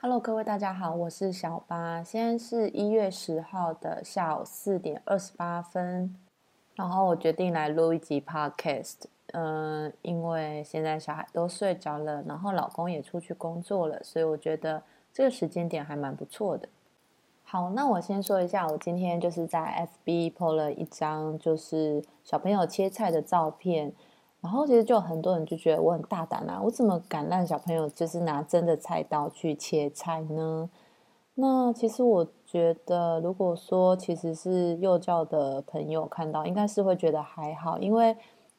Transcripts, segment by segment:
Hello，各位大家好，我是小八。现在是一月十号的下午四点二十八分，然后我决定来录一集 Podcast。嗯，因为现在小孩都睡着了，然后老公也出去工作了，所以我觉得这个时间点还蛮不错的。好，那我先说一下，我今天就是在 FB po 了一张就是小朋友切菜的照片。然后其实就很多人就觉得我很大胆啊，我怎么敢让小朋友就是拿真的菜刀去切菜呢？那其实我觉得，如果说其实是幼教的朋友看到，应该是会觉得还好，因为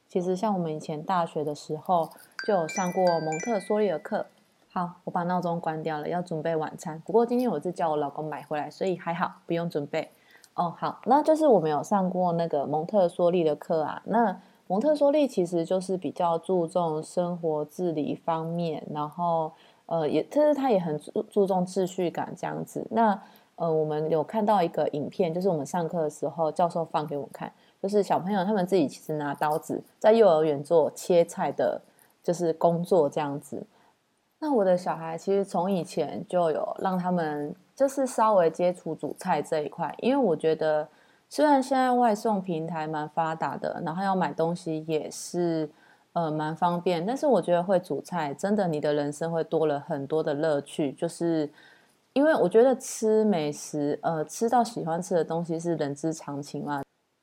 其实像我们以前大学的时候就有上过蒙特梭利的课。好，我把闹钟关掉了，要准备晚餐。不过今天我是叫我老公买回来，所以还好不用准备。哦，好，那就是我们有上过那个蒙特梭利的课啊，那。蒙特梭利其实就是比较注重生活自理方面，然后呃也，但是他也很注注重秩序感这样子。那呃，我们有看到一个影片，就是我们上课的时候教授放给我们看，就是小朋友他们自己其实拿刀子在幼儿园做切菜的，就是工作这样子。那我的小孩其实从以前就有让他们就是稍微接触煮菜这一块，因为我觉得。虽然现在外送平台蛮发达的，然后要买东西也是呃蛮方便，但是我觉得会煮菜真的，你的人生会多了很多的乐趣。就是因为我觉得吃美食，呃，吃到喜欢吃的东西是人之常情嘛。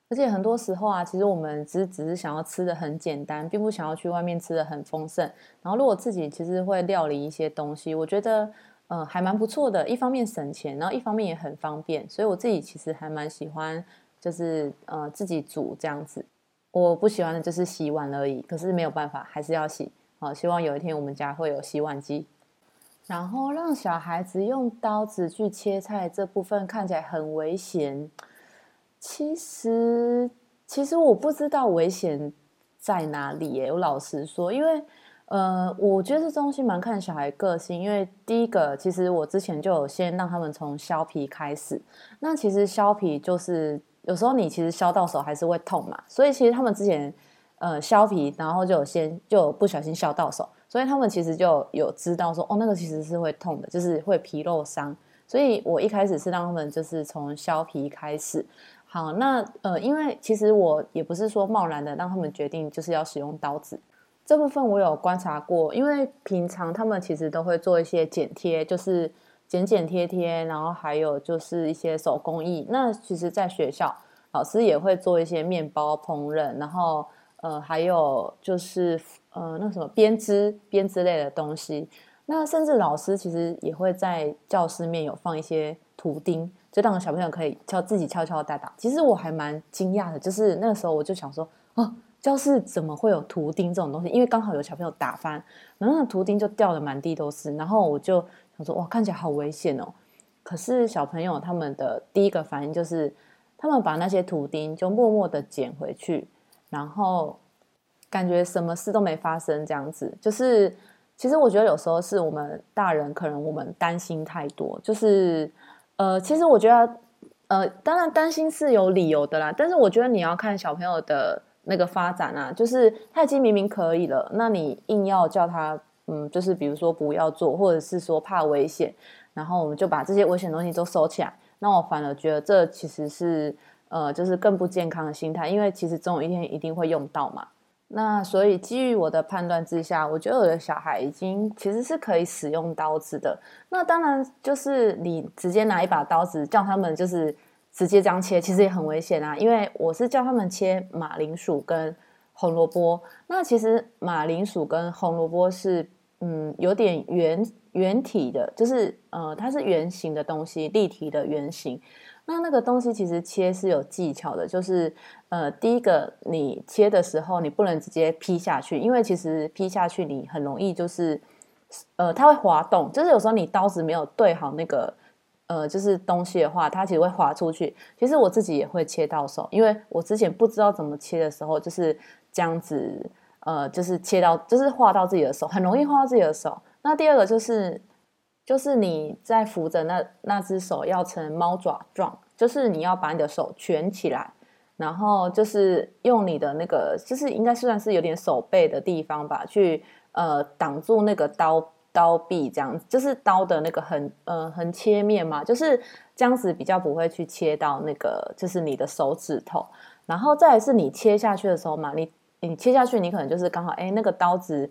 而且很多时候啊，其实我们只只是想要吃的很简单，并不想要去外面吃的很丰盛。然后如果自己其实会料理一些东西，我觉得。呃，还蛮不错的，一方面省钱，然后一方面也很方便，所以我自己其实还蛮喜欢，就是呃自己煮这样子。我不喜欢的就是洗碗而已，可是没有办法，还是要洗。好，希望有一天我们家会有洗碗机。然后让小孩子用刀子去切菜这部分看起来很危险，其实其实我不知道危险在哪里耶。我老实说，因为。呃，我觉得这东西蛮看小孩个性，因为第一个，其实我之前就有先让他们从削皮开始。那其实削皮就是有时候你其实削到手还是会痛嘛，所以其实他们之前呃削皮，然后就有先就不小心削到手，所以他们其实就有知道说哦，那个其实是会痛的，就是会皮肉伤。所以我一开始是让他们就是从削皮开始。好，那呃，因为其实我也不是说贸然的让他们决定就是要使用刀子。这部分我有观察过，因为平常他们其实都会做一些剪贴，就是剪剪贴贴，然后还有就是一些手工艺。那其实，在学校老师也会做一些面包烹饪，然后呃，还有就是呃，那什么编织编织类的东西。那甚至老师其实也会在教室面有放一些图钉，就让小朋友可以敲自己敲敲打打。其实我还蛮惊讶的，就是那个时候我就想说，哦。教室怎么会有图钉这种东西？因为刚好有小朋友打翻，然后那图钉就掉的满地都是。然后我就想说，哇，看起来好危险哦。可是小朋友他们的第一个反应就是，他们把那些图钉就默默的捡回去，然后感觉什么事都没发生这样子。就是其实我觉得有时候是我们大人可能我们担心太多。就是呃，其实我觉得呃，当然担心是有理由的啦。但是我觉得你要看小朋友的。那个发展啊，就是他已经明明可以了，那你硬要叫他，嗯，就是比如说不要做，或者是说怕危险，然后我们就把这些危险东西都收起来。那我反而觉得这其实是，呃，就是更不健康的心态，因为其实总有一天一定会用到嘛。那所以基于我的判断之下，我觉得我的小孩已经其实是可以使用刀子的。那当然就是你直接拿一把刀子叫他们就是。直接这样切其实也很危险啊，因为我是教他们切马铃薯跟红萝卜。那其实马铃薯跟红萝卜是嗯有点圆圆体的，就是呃它是圆形的东西，立体的圆形。那那个东西其实切是有技巧的，就是呃第一个你切的时候你不能直接劈下去，因为其实劈下去你很容易就是呃它会滑动，就是有时候你刀子没有对好那个。呃，就是东西的话，它其实会滑出去。其实我自己也会切到手，因为我之前不知道怎么切的时候，就是这样子，呃，就是切到，就是划到自己的手，很容易划到自己的手。那第二个就是，就是你在扶着那那只手要成猫爪状，就是你要把你的手蜷起来，然后就是用你的那个，就是应该算是有点手背的地方吧，去呃挡住那个刀。刀臂这样子，就是刀的那个横呃横切面嘛，就是这样子比较不会去切到那个就是你的手指头。然后再是你切下去的时候嘛，你你切下去，你可能就是刚好哎那个刀子。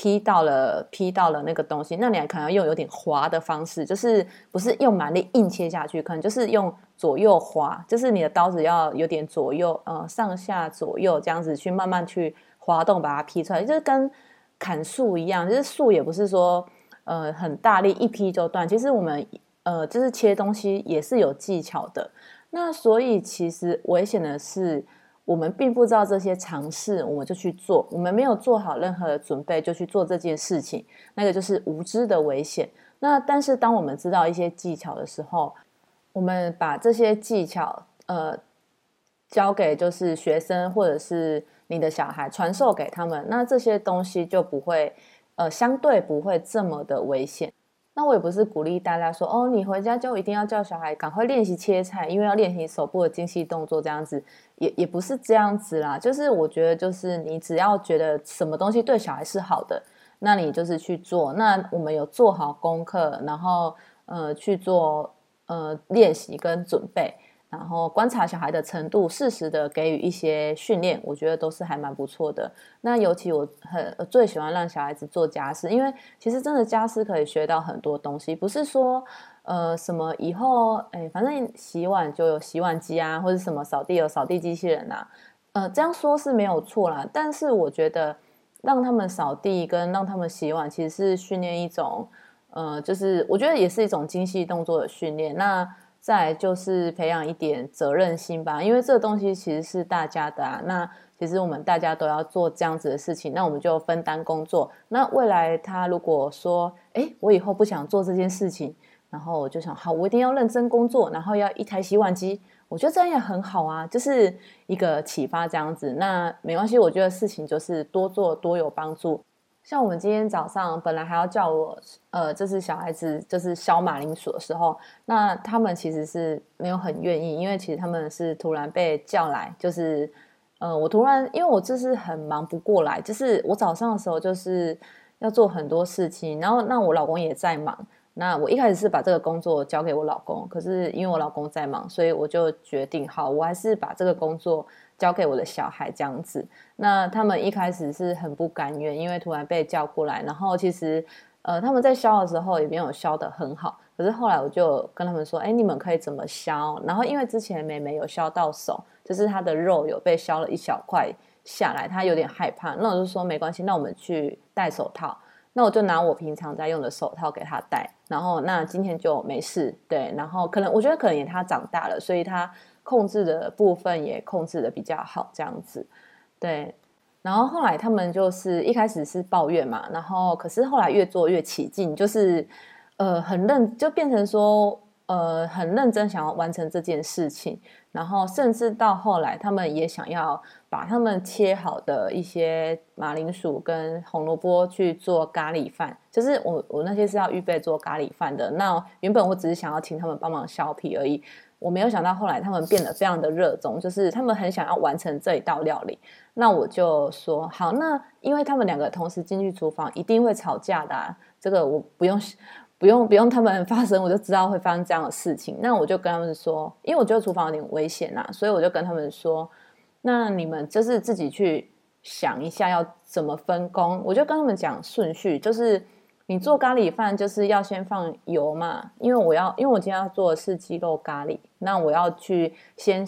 劈到了，劈到了那个东西，那你还可能用有点滑的方式，就是不是用蛮力硬切下去，可能就是用左右滑，就是你的刀子要有点左右，呃，上下左右这样子去慢慢去滑动，把它劈出来，就是跟砍树一样，就是树也不是说呃很大力一劈就断，其实我们呃就是切东西也是有技巧的，那所以其实危险的是。我们并不知道这些尝试，我们就去做。我们没有做好任何的准备就去做这件事情，那个就是无知的危险。那但是当我们知道一些技巧的时候，我们把这些技巧呃交给就是学生或者是你的小孩传授给他们，那这些东西就不会呃相对不会这么的危险。那我也不是鼓励大家说哦，你回家就一定要叫小孩赶快练习切菜，因为要练习手部的精细动作，这样子也也不是这样子啦。就是我觉得，就是你只要觉得什么东西对小孩是好的，那你就是去做。那我们有做好功课，然后呃去做呃练习跟准备。然后观察小孩的程度，适时的给予一些训练，我觉得都是还蛮不错的。那尤其我很最喜欢让小孩子做家事，因为其实真的家事可以学到很多东西，不是说呃什么以后哎反正洗碗就有洗碗机啊，或者什么扫地有扫地机器人啊，呃这样说是没有错啦。但是我觉得让他们扫地跟让他们洗碗，其实是训练一种呃，就是我觉得也是一种精细动作的训练。那再就是培养一点责任心吧，因为这个东西其实是大家的啊。那其实我们大家都要做这样子的事情，那我们就分担工作。那未来他如果说，哎，我以后不想做这件事情，然后我就想，好，我一定要认真工作，然后要一台洗碗机，我觉得这样也很好啊，就是一个启发这样子。那没关系，我觉得事情就是多做多有帮助。像我们今天早上本来还要叫我，呃，就是小孩子就是削马铃薯的时候，那他们其实是没有很愿意，因为其实他们是突然被叫来，就是，呃，我突然因为我就是很忙不过来，就是我早上的时候就是要做很多事情，然后那我老公也在忙，那我一开始是把这个工作交给我老公，可是因为我老公在忙，所以我就决定好，我还是把这个工作。交给我的小孩这样子，那他们一开始是很不甘愿，因为突然被叫过来，然后其实，呃，他们在削的时候也没有削的很好，可是后来我就跟他们说，哎，你们可以怎么削？然后因为之前妹妹有削到手，就是她的肉有被削了一小块下来，她有点害怕，那我就说没关系，那我们去戴手套，那我就拿我平常在用的手套给她戴，然后那今天就没事，对，然后可能我觉得可能也她长大了，所以她。控制的部分也控制的比较好，这样子，对。然后后来他们就是一开始是抱怨嘛，然后可是后来越做越起劲，就是呃很认，就变成说呃很认真想要完成这件事情。然后甚至到后来，他们也想要把他们切好的一些马铃薯跟红萝卜去做咖喱饭，就是我我那些是要预备做咖喱饭的。那原本我只是想要请他们帮忙削皮而已。我没有想到后来他们变得非常的热衷，就是他们很想要完成这一道料理。那我就说好，那因为他们两个同时进去厨房，一定会吵架的。这个我不用不用不用他们 发生，我就知道会发生这样的事情。那我就跟他们说，因为我觉得厨房有点危险呐，所以我就跟他们说，那你们就是自己去想一下要怎么分工。我就跟他们讲顺序，就是。你做咖喱饭就是要先放油嘛，因为我要，因为我今天要做的是鸡肉咖喱，那我要去先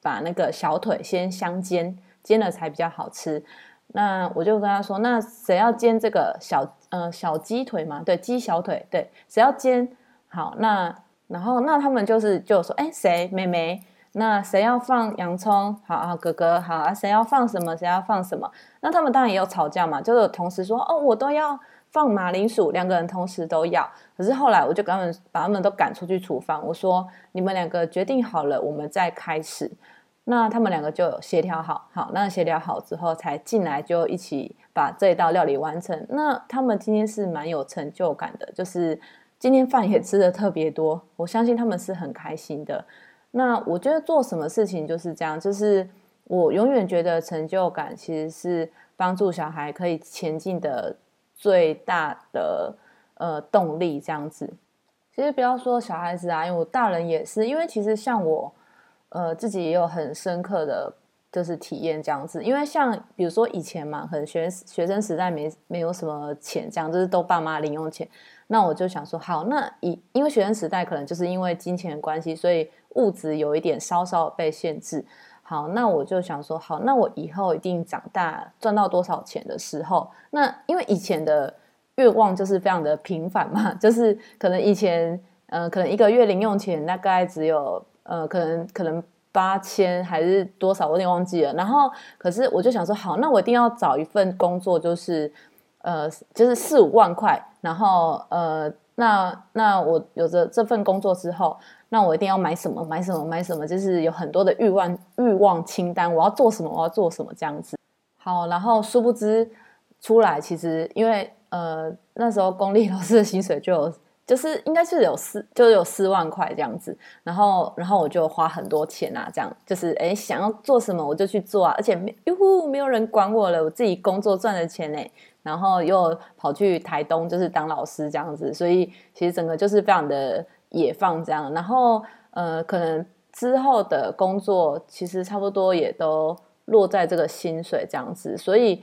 把那个小腿先香煎，煎了才比较好吃。那我就跟他说，那谁要煎这个小呃小鸡腿嘛？对，鸡小腿，对，谁要煎？好，那然后那他们就是就说，哎，谁？妹妹？那谁要放洋葱？好啊，哥哥，好啊，谁要放什么？谁要放什么？那他们当然也有吵架嘛，就是同时说，哦，我都要。放马铃薯，两个人同时都要。可是后来我就跟他们把他们都赶出去厨房，我说：“你们两个决定好了，我们再开始。”那他们两个就协调好，好，那协调好之后才进来，就一起把这一道料理完成。那他们今天是蛮有成就感的，就是今天饭也吃的特别多。我相信他们是很开心的。那我觉得做什么事情就是这样，就是我永远觉得成就感，其实是帮助小孩可以前进的。最大的呃动力这样子。其实不要说小孩子啊，因为我大人也是，因为其实像我，呃，自己也有很深刻的就是体验这样子。因为像比如说以前嘛，很学学生时代没没有什么钱，这样就是都爸妈零用钱。那我就想说，好，那以因为学生时代可能就是因为金钱关系，所以物质有一点稍稍被限制。好，那我就想说，好，那我以后一定长大赚到多少钱的时候，那因为以前的。愿望就是非常的平凡嘛，就是可能以前，呃，可能一个月零用钱大概只有，呃，可能可能八千还是多少，我有点忘记了。然后，可是我就想说，好，那我一定要找一份工作，就是，呃，就是四五万块。然后，呃，那那我有着这份工作之后，那我一定要买什么，买什么，买什么，就是有很多的欲望欲望清单，我要做什么，我要做什么这样子。好，然后殊不知出来，其实因为。呃，那时候公立老师的薪水就有，就是应该是有四，就有四万块这样子。然后，然后我就花很多钱啊，这样就是哎，想要做什么我就去做啊，而且哟呼，没有人管我了，我自己工作赚的钱呢。然后又跑去台东，就是当老师这样子，所以其实整个就是非常的也放这样。然后呃，可能之后的工作其实差不多也都落在这个薪水这样子，所以。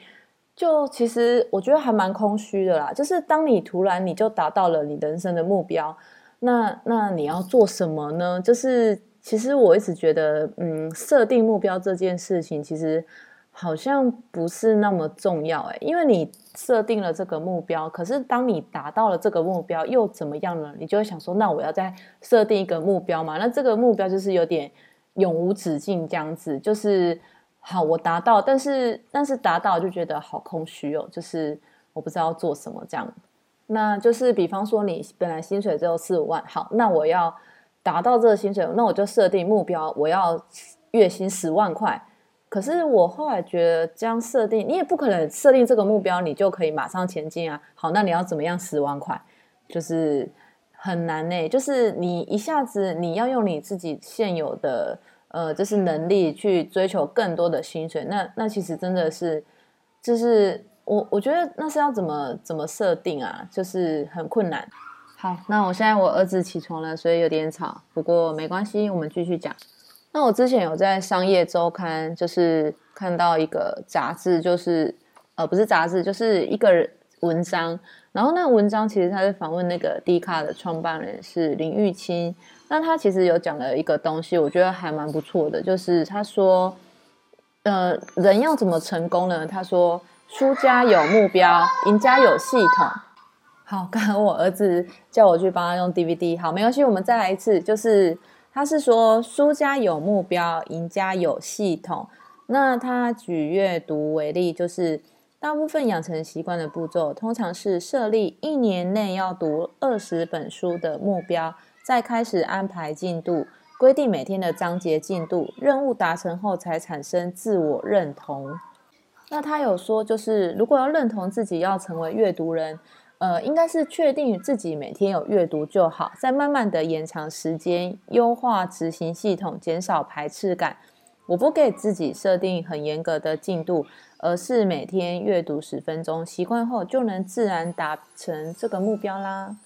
就其实我觉得还蛮空虚的啦，就是当你突然你就达到了你人生的目标，那那你要做什么呢？就是其实我一直觉得，嗯，设定目标这件事情其实好像不是那么重要诶，因为你设定了这个目标，可是当你达到了这个目标又怎么样呢？你就会想说，那我要再设定一个目标嘛？那这个目标就是有点永无止境这样子，就是。好，我达到，但是但是达到就觉得好空虚哦，就是我不知道做什么这样。那就是比方说，你本来薪水只有四五万，好，那我要达到这个薪水，那我就设定目标，我要月薪十万块。可是我后来觉得这样设定，你也不可能设定这个目标，你就可以马上前进啊。好，那你要怎么样十万块？就是很难呢，就是你一下子你要用你自己现有的。呃，就是能力去追求更多的薪水，那那其实真的是，就是我我觉得那是要怎么怎么设定啊，就是很困难。好，那我现在我儿子起床了，所以有点吵，不过没关系，我们继续讲。那我之前有在商业周刊，就是看到一个杂志，就是呃不是杂志，就是一个文章，然后那个文章其实他是访问那个 D 卡的创办人是林玉清。那他其实有讲了一个东西，我觉得还蛮不错的，就是他说，呃，人要怎么成功呢？他说，输家有目标，赢家有系统。好，刚刚我儿子叫我去帮他用 DVD，好，没关系，我们再来一次。就是他是说，输家有目标，赢家有系统。那他举阅读为例，就是大部分养成习惯的步骤，通常是设立一年内要读二十本书的目标。再开始安排进度，规定每天的章节进度，任务达成后才产生自我认同。那他有说，就是如果要认同自己要成为阅读人，呃，应该是确定自己每天有阅读就好，再慢慢的延长时间，优化执行系统，减少排斥感。我不给自己设定很严格的进度，而是每天阅读十分钟，习惯后就能自然达成这个目标啦。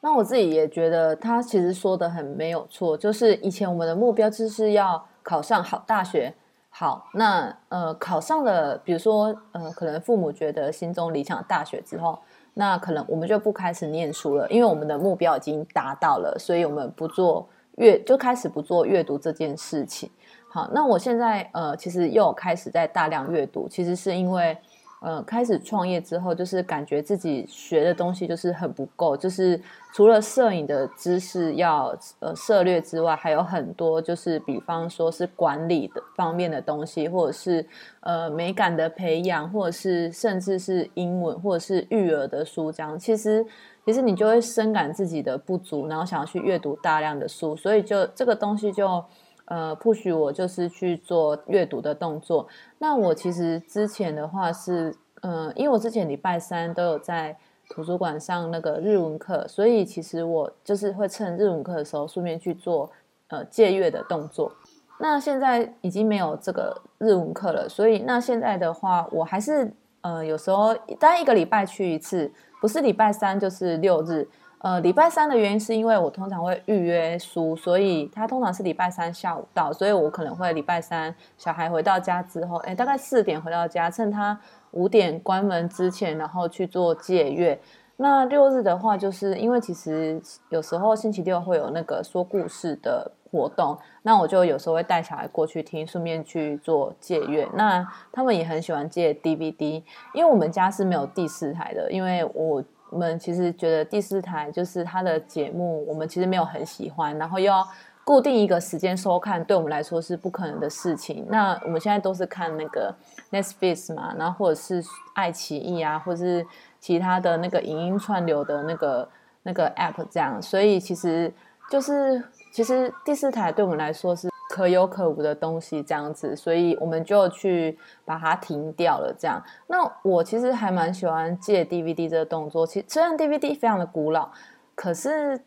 那我自己也觉得他其实说的很没有错，就是以前我们的目标就是要考上好大学，好，那呃考上了，比如说呃可能父母觉得心中理想大学之后，那可能我们就不开始念书了，因为我们的目标已经达到了，所以我们不做阅就开始不做阅读这件事情。好，那我现在呃其实又开始在大量阅读，其实是因为。呃，开始创业之后，就是感觉自己学的东西就是很不够，就是除了摄影的知识要呃涉略之外，还有很多就是比方说是管理的方面的东西，或者是呃美感的培养，或者是甚至是英文或者是育儿的书章。其实其实你就会深感自己的不足，然后想要去阅读大量的书，所以就这个东西就。呃，不许我就是去做阅读的动作。那我其实之前的话是，呃，因为我之前礼拜三都有在图书馆上那个日文课，所以其实我就是会趁日文课的时候顺便去做呃借阅的动作。那现在已经没有这个日文课了，所以那现在的话，我还是呃有时候大概一个礼拜去一次。不是礼拜三就是六日。呃，礼拜三的原因是因为我通常会预约书，所以他通常是礼拜三下午到，所以我可能会礼拜三小孩回到家之后，哎，大概四点回到家，趁他五点关门之前，然后去做借阅。那六日的话，就是因为其实有时候星期六会有那个说故事的活动，那我就有时候会带小孩过去听，顺便去做借阅。那他们也很喜欢借 DVD，因为我们家是没有第四台的，因为我。我们其实觉得第四台就是它的节目，我们其实没有很喜欢，然后又要固定一个时间收看，对我们来说是不可能的事情。那我们现在都是看那个 Netflix 嘛，然后或者是爱奇艺啊，或者是其他的那个影音串流的那个那个 App 这样，所以其实就是其实第四台对我们来说是。可有可无的东西这样子，所以我们就去把它停掉了。这样，那我其实还蛮喜欢借 DVD 这个动作。其实虽然 DVD 非常的古老，可是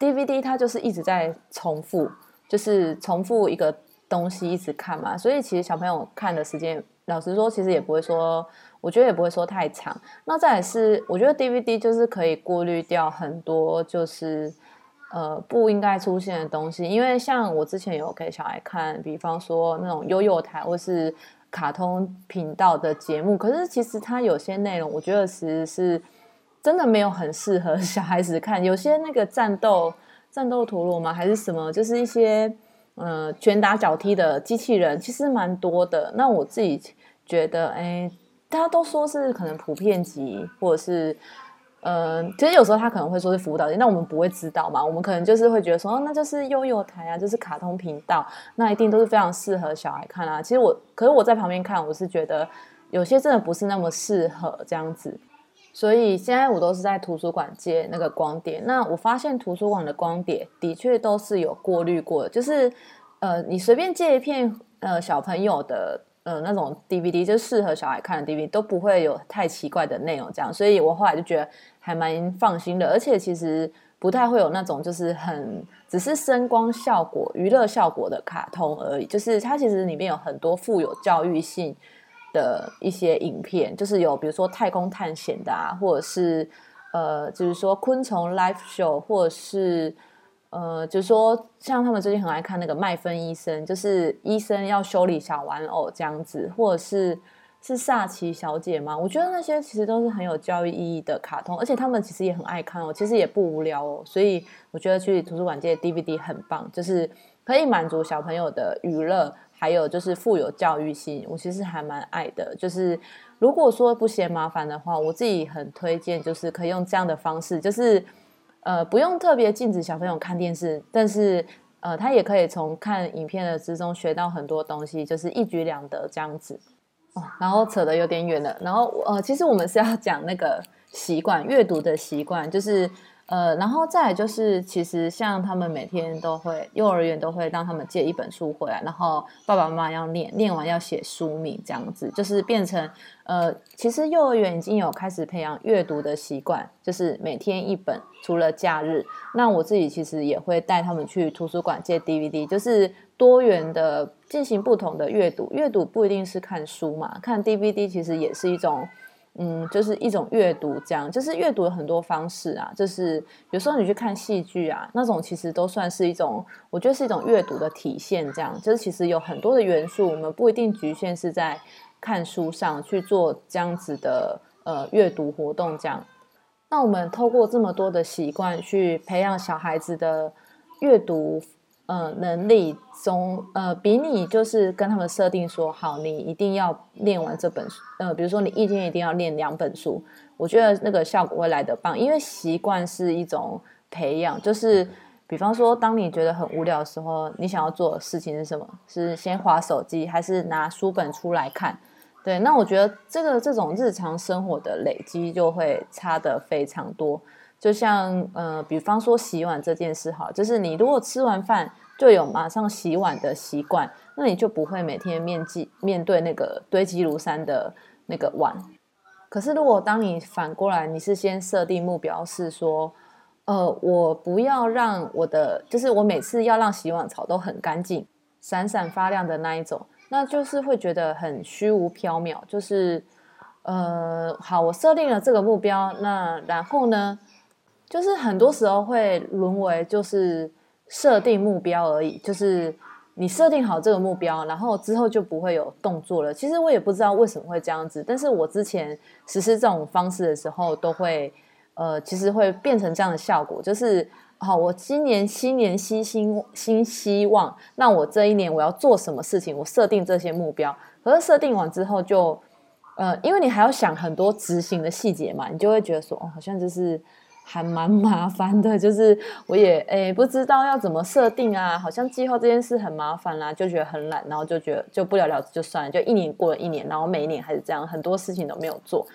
DVD 它就是一直在重复，就是重复一个东西一直看嘛。所以其实小朋友看的时间，老实说，其实也不会说，我觉得也不会说太长。那再是，我觉得 DVD 就是可以过滤掉很多，就是。呃，不应该出现的东西，因为像我之前有给小孩看，比方说那种悠悠台或是卡通频道的节目，可是其实它有些内容，我觉得其实是真的没有很适合 小孩子看。有些那个战斗战斗陀螺吗？还是什么？就是一些呃拳打脚踢的机器人，其实蛮多的。那我自己觉得，哎，大家都说是可能普遍级，或者是。嗯，其实有时候他可能会说是辅导那我们不会知道嘛？我们可能就是会觉得说，哦，那就是幼幼台啊，就是卡通频道，那一定都是非常适合小孩看啊。其实我，可是我在旁边看，我是觉得有些真的不是那么适合这样子。所以现在我都是在图书馆借那个光碟。那我发现图书馆的光碟的确都是有过滤过的，就是呃，你随便借一片呃小朋友的。呃，那种 DVD 就适合小孩看的 DVD 都不会有太奇怪的内容，这样，所以我后来就觉得还蛮放心的，而且其实不太会有那种就是很只是声光效果、娱乐效果的卡通而已，就是它其实里面有很多富有教育性的一些影片，就是有比如说太空探险的啊，或者是呃，就是说昆虫 live show，或者是。呃，就是说，像他们最近很爱看那个麦芬医生，就是医生要修理小玩偶这样子，或者是是萨奇小姐吗？我觉得那些其实都是很有教育意义的卡通，而且他们其实也很爱看哦，其实也不无聊哦。所以我觉得去图书馆借 DVD 很棒，就是可以满足小朋友的娱乐，还有就是富有教育性。我其实还蛮爱的，就是如果说不嫌麻烦的话，我自己很推荐，就是可以用这样的方式，就是。呃，不用特别禁止小朋友看电视，但是呃，他也可以从看影片的之中学到很多东西，就是一举两得这样子。哦，然后扯得有点远了，然后呃，其实我们是要讲那个习惯，阅读的习惯，就是。呃，然后再就是，其实像他们每天都会，幼儿园都会让他们借一本书回来，然后爸爸妈妈要念，念完要写书名，这样子就是变成，呃，其实幼儿园已经有开始培养阅读的习惯，就是每天一本，除了假日。那我自己其实也会带他们去图书馆借 DVD，就是多元的进行不同的阅读。阅读不一定是看书嘛，看 DVD 其实也是一种。嗯，就是一种阅读，这样就是阅读有很多方式啊。就是有时候你去看戏剧啊，那种其实都算是一种，我觉得是一种阅读的体现。这样就是其实有很多的元素，我们不一定局限是在看书上去做这样子的呃阅读活动。这样，那我们透过这么多的习惯去培养小孩子的阅读。呃，能力中，呃，比你就是跟他们设定说好，你一定要练完这本书，呃，比如说你一天一定要练两本书，我觉得那个效果会来得棒，因为习惯是一种培养，就是比方说，当你觉得很无聊的时候，你想要做的事情是什么？是先划手机，还是拿书本出来看？对，那我觉得这个这种日常生活的累积就会差的非常多。就像呃，比方说洗碗这件事哈，就是你如果吃完饭就有马上洗碗的习惯，那你就不会每天面积面对那个堆积如山的那个碗。可是如果当你反过来，你是先设定目标是说，呃，我不要让我的，就是我每次要让洗碗槽都很干净、闪闪发亮的那一种，那就是会觉得很虚无缥缈，就是。呃，好，我设定了这个目标，那然后呢，就是很多时候会沦为就是设定目标而已，就是你设定好这个目标，然后之后就不会有动作了。其实我也不知道为什么会这样子，但是我之前实施这种方式的时候，都会呃，其实会变成这样的效果，就是好，我今年新年新新新希望，那我这一年我要做什么事情？我设定这些目标，可是设定完之后就。呃，因为你还要想很多执行的细节嘛，你就会觉得说，哦，好像就是还蛮麻烦的，就是我也 诶不知道要怎么设定啊，好像计划这件事很麻烦啦，就觉得很懒，然后就觉得就不了了之就算了，就一年过了一年，然后每一年还是这样，很多事情都没有做。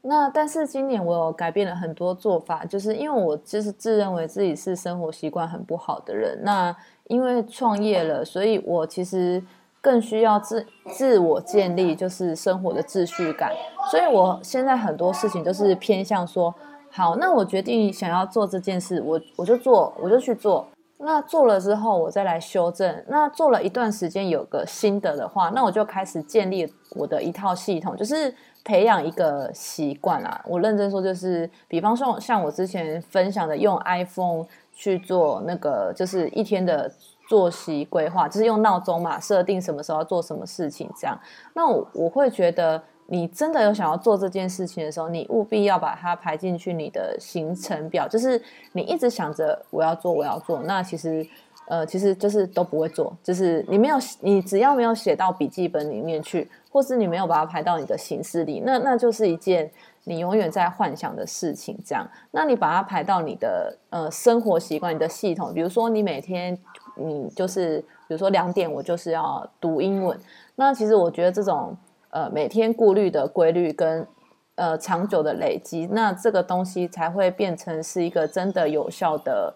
那但是今年我有改变了很多做法，就是因为我就是自认为自己是生活习惯很不好的人，那因为创业了，所以我其实。更需要自自我建立，就是生活的秩序感。所以我现在很多事情都是偏向说，好，那我决定想要做这件事，我我就做，我就去做。那做了之后，我再来修正。那做了一段时间，有个心得的话，那我就开始建立我的一套系统，就是培养一个习惯啊。我认真说，就是比方说，像我之前分享的，用 iPhone 去做那个，就是一天的。作息规划就是用闹钟嘛，设定什么时候要做什么事情，这样。那我我会觉得，你真的有想要做这件事情的时候，你务必要把它排进去你的行程表。就是你一直想着我要做，我要做，那其实呃，其实就是都不会做。就是你没有，你只要没有写到笔记本里面去，或是你没有把它排到你的行事里，那那就是一件你永远在幻想的事情。这样，那你把它排到你的呃生活习惯、你的系统，比如说你每天。你就是，比如说两点，我就是要读英文。那其实我觉得这种呃每天顾虑的规律跟呃长久的累积，那这个东西才会变成是一个真的有效的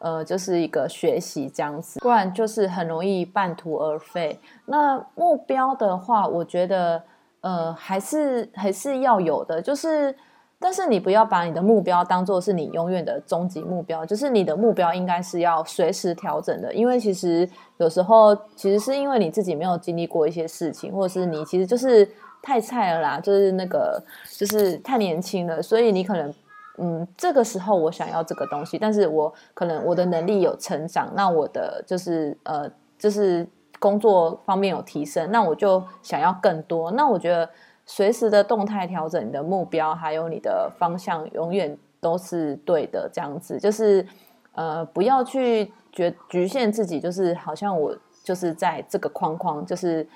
呃，就是一个学习这样子。不然就是很容易半途而废。那目标的话，我觉得呃还是还是要有的，就是。但是你不要把你的目标当做是你永远的终极目标，就是你的目标应该是要随时调整的，因为其实有时候其实是因为你自己没有经历过一些事情，或者是你其实就是太菜了啦，就是那个就是太年轻了，所以你可能嗯这个时候我想要这个东西，但是我可能我的能力有成长，那我的就是呃就是工作方面有提升，那我就想要更多，那我觉得。随时的动态调整你的目标，还有你的方向，永远都是对的。这样子就是，呃，不要去觉局限自己，就是好像我就是在这个框框，就是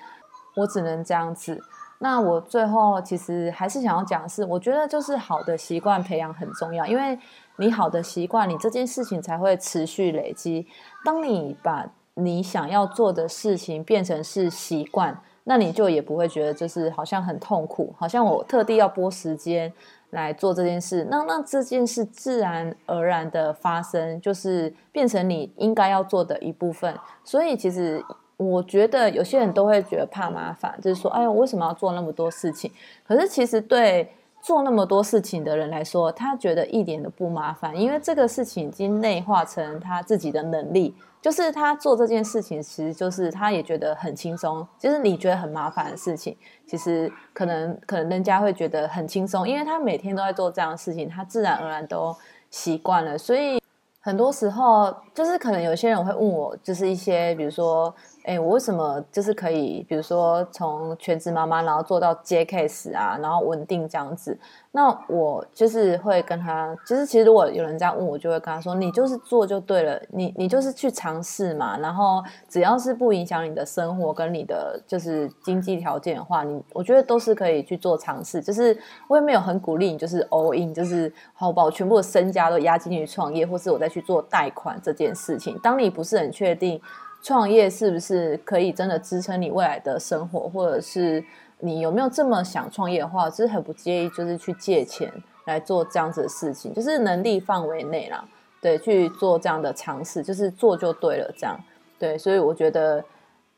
我只能这样子。那我最后其实还是想要讲的是，我觉得就是好的习惯培养很重要，因为你好的习惯，你这件事情才会持续累积。当你把你想要做的事情变成是习惯。那你就也不会觉得就是好像很痛苦，好像我特地要拨时间来做这件事，那那这件事自然而然的发生，就是变成你应该要做的一部分。所以其实我觉得有些人都会觉得怕麻烦，就是说，哎呀，为什么要做那么多事情？可是其实对做那么多事情的人来说，他觉得一点都不麻烦，因为这个事情已经内化成他自己的能力。就是他做这件事情，其实就是他也觉得很轻松。就是你觉得很麻烦的事情，其实可能可能人家会觉得很轻松，因为他每天都在做这样的事情，他自然而然都习惯了。所以很多时候，就是可能有些人会问我，就是一些比如说。哎，我为什么就是可以，比如说从全职妈妈，然后做到接 case 啊，然后稳定这样子？那我就是会跟他，其实其实如果有人这样问我，就会跟他说，你就是做就对了，你你就是去尝试嘛，然后只要是不影响你的生活跟你的就是经济条件的话，你我觉得都是可以去做尝试。就是我也没有很鼓励你，就是 all in，就是好把我全部的身家都压进去创业，或是我再去做贷款这件事情。当你不是很确定。创业是不是可以真的支撑你未来的生活，或者是你有没有这么想创业的话，其实很不介意，就是去借钱来做这样子的事情，就是能力范围内啦，对，去做这样的尝试，就是做就对了，这样对，所以我觉得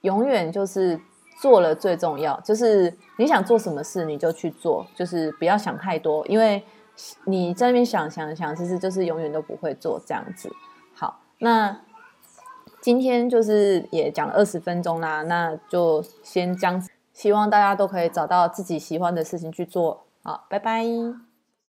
永远就是做了最重要，就是你想做什么事你就去做，就是不要想太多，因为你在那边想想想，其实就是永远都不会做这样子。好，那。今天就是也讲了二十分钟啦，那就先这样。希望大家都可以找到自己喜欢的事情去做，好，拜拜。